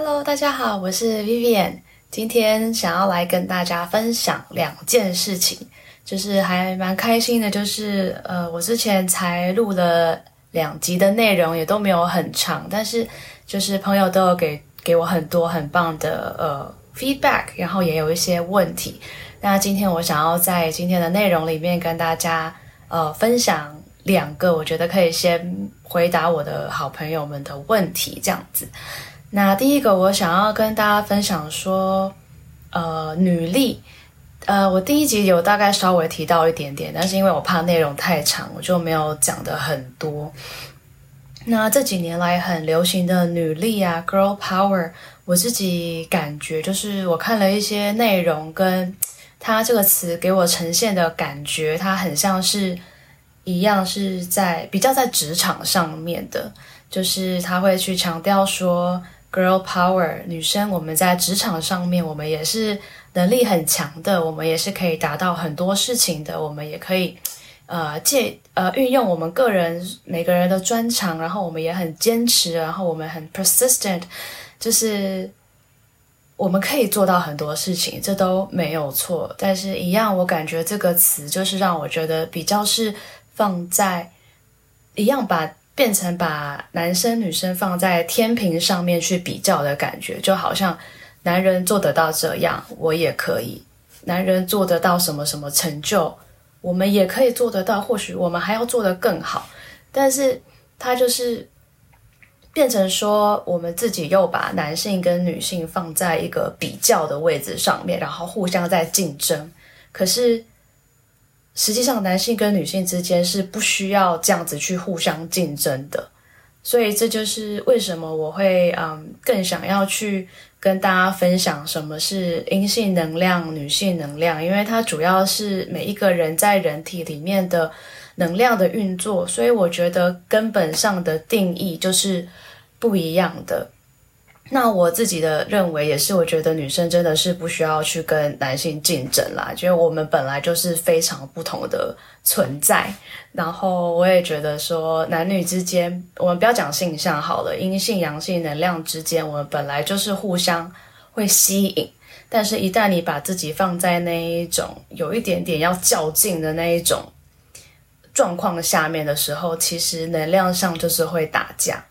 Hello，大家好，我是 Vivian。今天想要来跟大家分享两件事情，就是还蛮开心的，就是呃，我之前才录了两集的内容，也都没有很长，但是就是朋友都有给给我很多很棒的呃 feedback，然后也有一些问题。那今天我想要在今天的内容里面跟大家呃分享两个，我觉得可以先回答我的好朋友们的问题，这样子。那第一个，我想要跟大家分享说，呃，女力，呃，我第一集有大概稍微提到一点点，但是因为我怕内容太长，我就没有讲得很多。那这几年来很流行的女力啊，girl power，我自己感觉就是我看了一些内容，跟它这个词给我呈现的感觉，它很像是一样是在比较在职场上面的，就是他会去强调说。Girl power，女生，我们在职场上面，我们也是能力很强的，我们也是可以达到很多事情的，我们也可以，呃，借呃运用我们个人每个人的专长，然后我们也很坚持，然后我们很 persistent，就是我们可以做到很多事情，这都没有错。但是，一样，我感觉这个词就是让我觉得比较是放在一样把。变成把男生女生放在天平上面去比较的感觉，就好像男人做得到这样，我也可以；男人做得到什么什么成就，我们也可以做得到。或许我们还要做得更好，但是他就是变成说，我们自己又把男性跟女性放在一个比较的位置上面，然后互相在竞争。可是。实际上，男性跟女性之间是不需要这样子去互相竞争的，所以这就是为什么我会嗯更想要去跟大家分享什么是阴性能量、女性能量，因为它主要是每一个人在人体里面的能量的运作，所以我觉得根本上的定义就是不一样的。那我自己的认为也是，我觉得女生真的是不需要去跟男性竞争啦，因为我们本来就是非常不同的存在。然后我也觉得说，男女之间，我们不要讲性向好了，阴性阳性能量之间，我们本来就是互相会吸引。但是，一旦你把自己放在那一种有一点点要较劲的那一种状况下面的时候，其实能量上就是会打架。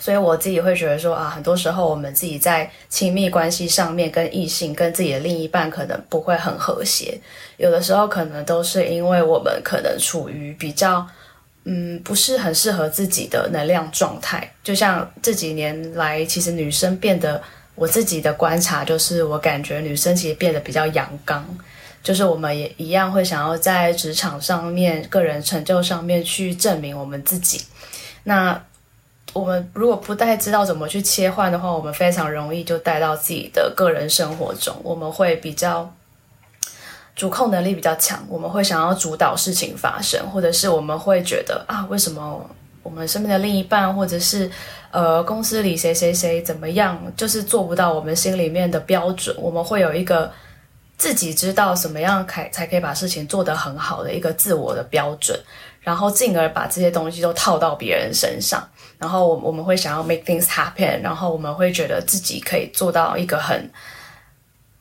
所以我自己会觉得说啊，很多时候我们自己在亲密关系上面跟异性、跟自己的另一半可能不会很和谐，有的时候可能都是因为我们可能处于比较嗯不是很适合自己的能量状态。就像这几年来，其实女生变得，我自己的观察就是，我感觉女生其实变得比较阳刚，就是我们也一样会想要在职场上面、个人成就上面去证明我们自己。那我们如果不太知道怎么去切换的话，我们非常容易就带到自己的个人生活中。我们会比较主控能力比较强，我们会想要主导事情发生，或者是我们会觉得啊，为什么我们身边的另一半，或者是呃公司里谁谁谁怎么样，就是做不到我们心里面的标准。我们会有一个自己知道什么样才才可以把事情做得很好的一个自我的标准。然后进而把这些东西都套到别人身上，然后我我们会想要 make things happen，然后我们会觉得自己可以做到一个很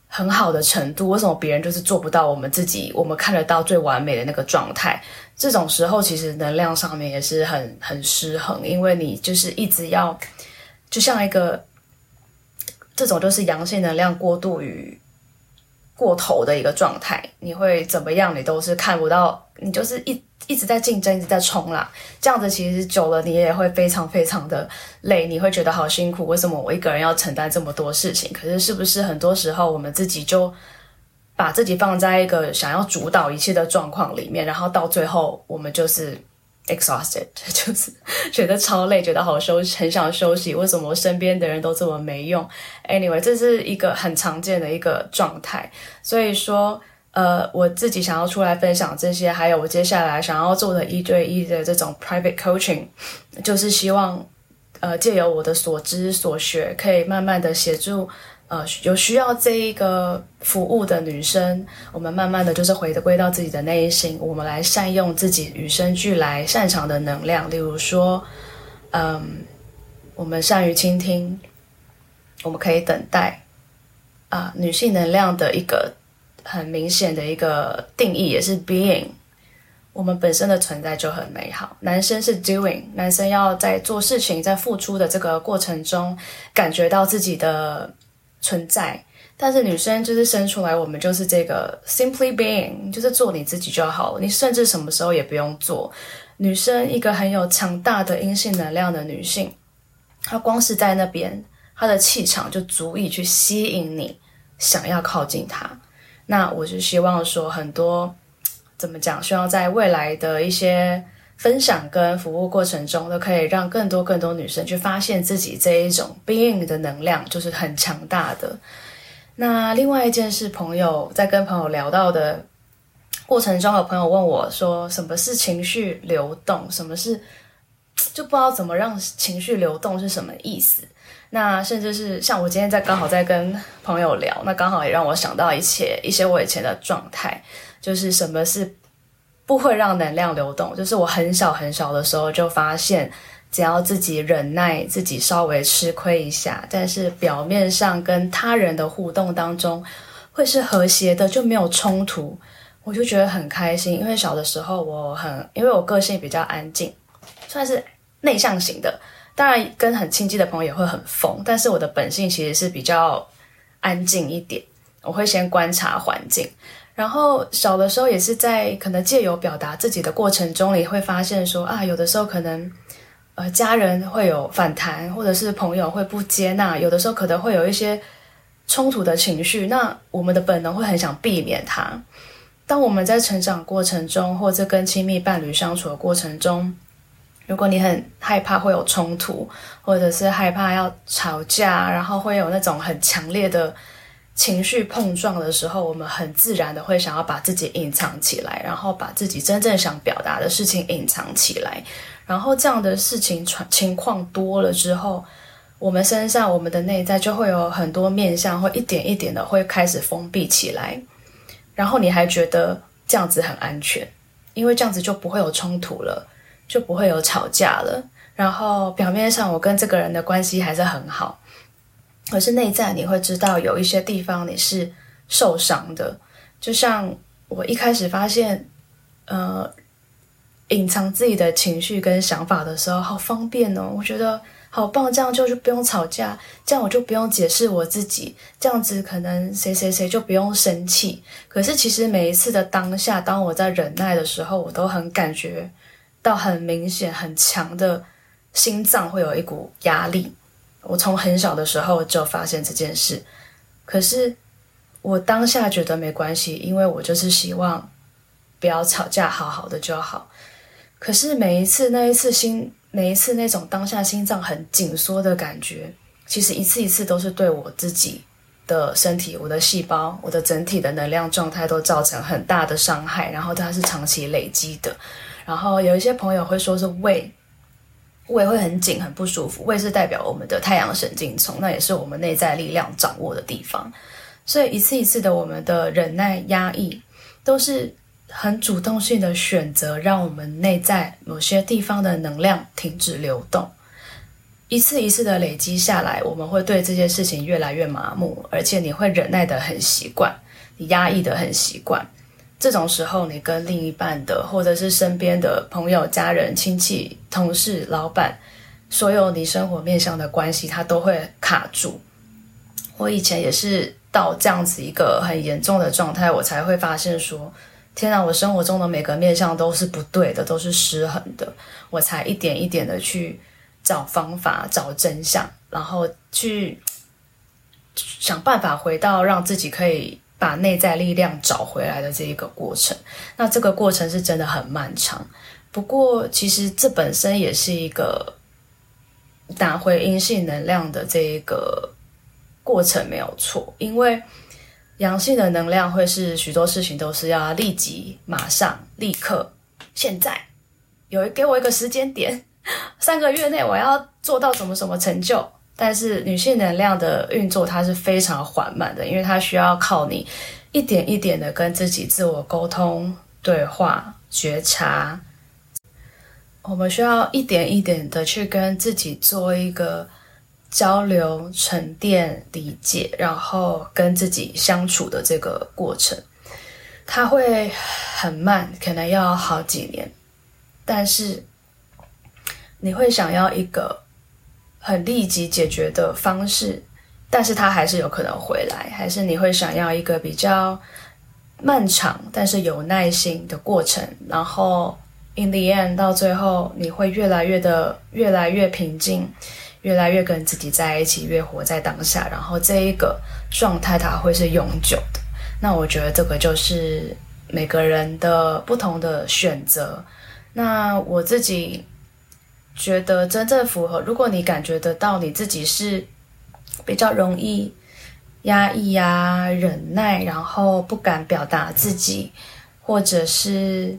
很好的程度。为什么别人就是做不到我们自己我们看得到最完美的那个状态？这种时候其实能量上面也是很很失衡，因为你就是一直要就像一个这种就是阳性能量过度于过头的一个状态，你会怎么样？你都是看不到，你就是一。一直在竞争，一直在冲啦，这样子其实久了，你也会非常非常的累，你会觉得好辛苦。为什么我一个人要承担这么多事情？可是是不是很多时候我们自己就把自己放在一个想要主导一切的状况里面，然后到最后我们就是 exhausted，就是觉得超累，觉得好休息，很想休息。为什么身边的人都这么没用？Anyway，这是一个很常见的一个状态，所以说。呃，我自己想要出来分享这些，还有我接下来想要做的一对一的这种 private coaching，就是希望，呃，借由我的所知所学，可以慢慢的协助，呃，有需要这一个服务的女生，我们慢慢的就是回归到自己的内心，我们来善用自己与生俱来擅长的能量，例如说，嗯，我们善于倾听，我们可以等待啊、女性能量的一个很明显的一个定义也是 being。我们本身的存在就很美好。男生是 doing，男生要在做事情、在付出的这个过程中，感觉到自己的存在。但是女生就是生出来，我们就是这个 simply being，就是做你自己就好了。你甚至什么时候也不用做。女生一个很有强大的阴性能量的女性，她光是在那边，她的气场就足以去吸引你，想要靠近她。那我是希望说很多。怎么讲？希望在未来的一些分享跟服务过程中，都可以让更多更多女生去发现自己这一种 being 的能量，就是很强大的。那另外一件事，朋友在跟朋友聊到的过程中，有朋友问我说：“什么是情绪流动？什么是就不知道怎么让情绪流动是什么意思？”那甚至是像我今天在刚好在跟朋友聊，那刚好也让我想到一些一些我以前的状态。就是什么是不会让能量流动？就是我很小很小的时候就发现，只要自己忍耐，自己稍微吃亏一下，但是表面上跟他人的互动当中会是和谐的，就没有冲突，我就觉得很开心。因为小的时候我很，因为我个性比较安静，算是内向型的，当然跟很亲近的朋友也会很疯，但是我的本性其实是比较安静一点，我会先观察环境。然后小的时候也是在可能借由表达自己的过程中，也会发现说啊，有的时候可能呃家人会有反弹，或者是朋友会不接纳，有的时候可能会有一些冲突的情绪，那我们的本能会很想避免它。当我们在成长过程中，或者跟亲密伴侣相处的过程中，如果你很害怕会有冲突，或者是害怕要吵架，然后会有那种很强烈的。情绪碰撞的时候，我们很自然的会想要把自己隐藏起来，然后把自己真正想表达的事情隐藏起来，然后这样的事情情况多了之后，我们身上我们的内在就会有很多面相，会一点一点的会开始封闭起来，然后你还觉得这样子很安全，因为这样子就不会有冲突了，就不会有吵架了，然后表面上我跟这个人的关系还是很好。可是内在你会知道有一些地方你是受伤的，就像我一开始发现，呃，隐藏自己的情绪跟想法的时候，好方便哦，我觉得好棒，这样就就不用吵架，这样我就不用解释我自己，这样子可能谁谁谁就不用生气。可是其实每一次的当下，当我在忍耐的时候，我都很感觉到很明显、很强的心脏会有一股压力。我从很小的时候就发现这件事，可是我当下觉得没关系，因为我就是希望不要吵架，好好的就好。可是每一次那一次心，每一次那种当下心脏很紧缩的感觉，其实一次一次都是对我自己的身体、我的细胞、我的整体的能量状态都造成很大的伤害，然后它是长期累积的。然后有一些朋友会说是胃。胃会很紧，很不舒服。胃是代表我们的太阳神经丛，那也是我们内在力量掌握的地方。所以一次一次的我们的忍耐、压抑，都是很主动性的选择，让我们内在某些地方的能量停止流动。一次一次的累积下来，我们会对这些事情越来越麻木，而且你会忍耐的很习惯，你压抑的很习惯。这种时候，你跟另一半的，或者是身边的朋友、家人、亲戚、同事、老板，所有你生活面向的关系，它都会卡住。我以前也是到这样子一个很严重的状态，我才会发现说：天哪，我生活中的每个面向都是不对的，都是失衡的。我才一点一点的去找方法、找真相，然后去想办法回到让自己可以。把内在力量找回来的这一个过程，那这个过程是真的很漫长。不过，其实这本身也是一个打回阴性能量的这一个过程，没有错。因为阳性的能量会是许多事情都是要立即、马上、立刻、现在，有给我一个时间点，三个月内我要做到什么什么成就。但是女性能量的运作，它是非常缓慢的，因为它需要靠你一点一点的跟自己自我沟通、对话、觉察。我们需要一点一点的去跟自己做一个交流、沉淀、理解，然后跟自己相处的这个过程，它会很慢，可能要好几年，但是你会想要一个很立即解决的方式，但是它还是有可能回来，还是你会想要一个比较漫长但是有耐心的过程，然后 in the end 到最后你会越来越的越来越平静。越来越跟自己在一起，越活在当下，然后这一个状态它会是永久的。那我觉得这个就是每个人的不同的选择。那我自己觉得真正符合，如果你感觉得到你自己是比较容易压抑呀、忍耐，然后不敢表达自己，或者是。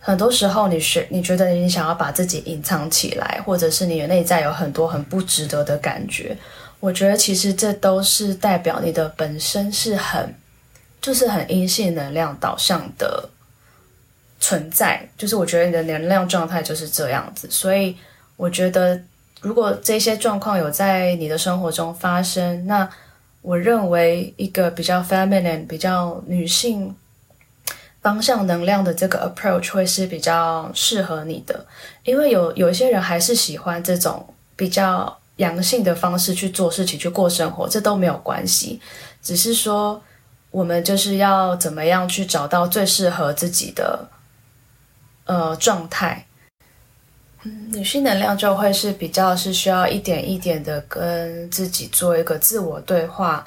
很多时候，你是你觉得你想要把自己隐藏起来，或者是你的内在有很多很不值得的感觉。我觉得其实这都是代表你的本身是很，就是很阴性能量导向的存在。就是我觉得你的能量状态就是这样子。所以我觉得，如果这些状况有在你的生活中发生，那我认为一个比较 feminine、比较女性。方向能量的这个 approach 会是比较适合你的，因为有有一些人还是喜欢这种比较阳性的方式去做事情、去过生活，这都没有关系。只是说，我们就是要怎么样去找到最适合自己的呃状态。嗯，女性能量就会是比较是需要一点一点的跟自己做一个自我对话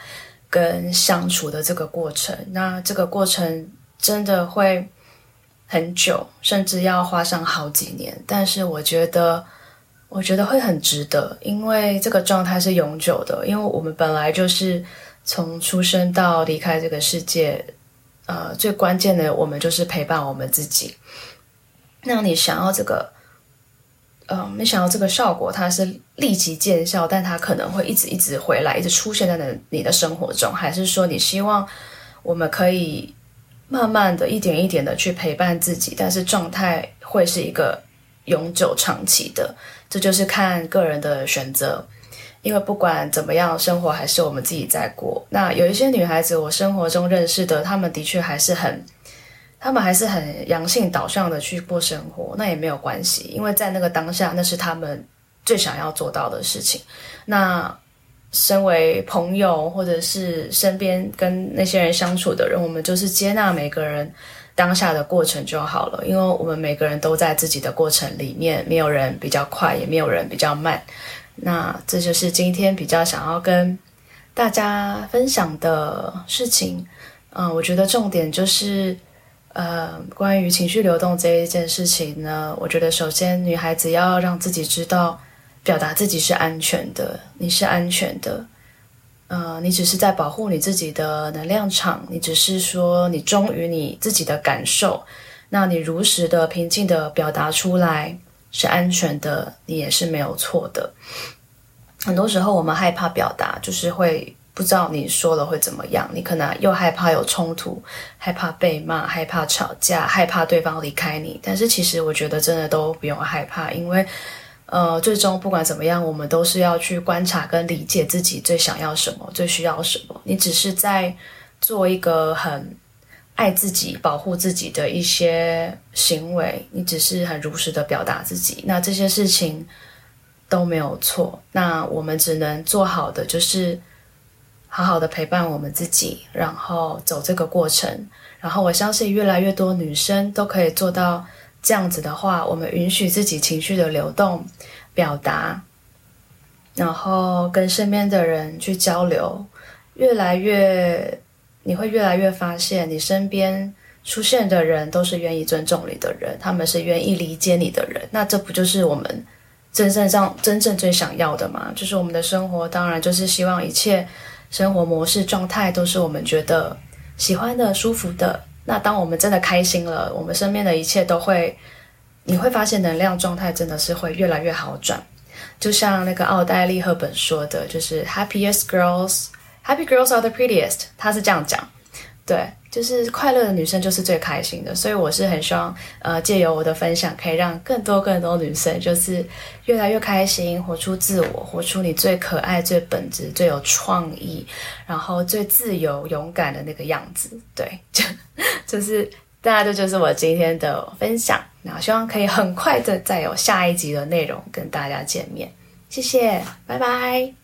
跟相处的这个过程。那这个过程。真的会很久，甚至要花上好几年。但是我觉得，我觉得会很值得，因为这个状态是永久的。因为我们本来就是从出生到离开这个世界，呃，最关键的，我们就是陪伴我们自己。那你想要这个，呃，你想要这个效果，它是立即见效，但它可能会一直一直回来，一直出现在你的生活中，还是说你希望我们可以？慢慢的一点一点的去陪伴自己，但是状态会是一个永久长期的，这就是看个人的选择。因为不管怎么样，生活还是我们自己在过。那有一些女孩子，我生活中认识的，她们的确还是很，他们还是很阳性导向的去过生活，那也没有关系，因为在那个当下，那是他们最想要做到的事情。那。身为朋友，或者是身边跟那些人相处的人，我们就是接纳每个人当下的过程就好了。因为我们每个人都在自己的过程里面，没有人比较快，也没有人比较慢。那这就是今天比较想要跟大家分享的事情。嗯，我觉得重点就是，呃，关于情绪流动这一件事情呢，我觉得首先女孩子要让自己知道。表达自己是安全的，你是安全的，呃，你只是在保护你自己的能量场，你只是说你忠于你自己的感受，那你如实的、平静的表达出来是安全的，你也是没有错的。很多时候我们害怕表达，就是会不知道你说了会怎么样，你可能又害怕有冲突，害怕被骂，害怕吵架，害怕对方离开你。但是其实我觉得真的都不用害怕，因为。呃，最终不管怎么样，我们都是要去观察跟理解自己最想要什么，最需要什么。你只是在做一个很爱自己、保护自己的一些行为，你只是很如实的表达自己。那这些事情都没有错。那我们只能做好的就是好好的陪伴我们自己，然后走这个过程。然后我相信越来越多女生都可以做到。这样子的话，我们允许自己情绪的流动、表达，然后跟身边的人去交流，越来越，你会越来越发现，你身边出现的人都是愿意尊重你的人，他们是愿意理解你的人。那这不就是我们真正上真正最想要的吗？就是我们的生活，当然就是希望一切生活模式状态都是我们觉得喜欢的、舒服的。那当我们真的开心了，我们身边的一切都会，你会发现能量状态真的是会越来越好转。就像那个奥黛丽·赫本说的，就是 “Happiest girls, happy girls are the prettiest”，她是这样讲。对，就是快乐的女生就是最开心的，所以我是很希望，呃，借由我的分享，可以让更多更多女生就是越来越开心，活出自我，活出你最可爱、最本质、最有创意，然后最自由、勇敢的那个样子。对，就就是大家，这就是我今天的分享。那希望可以很快的再有下一集的内容跟大家见面。谢谢，拜拜。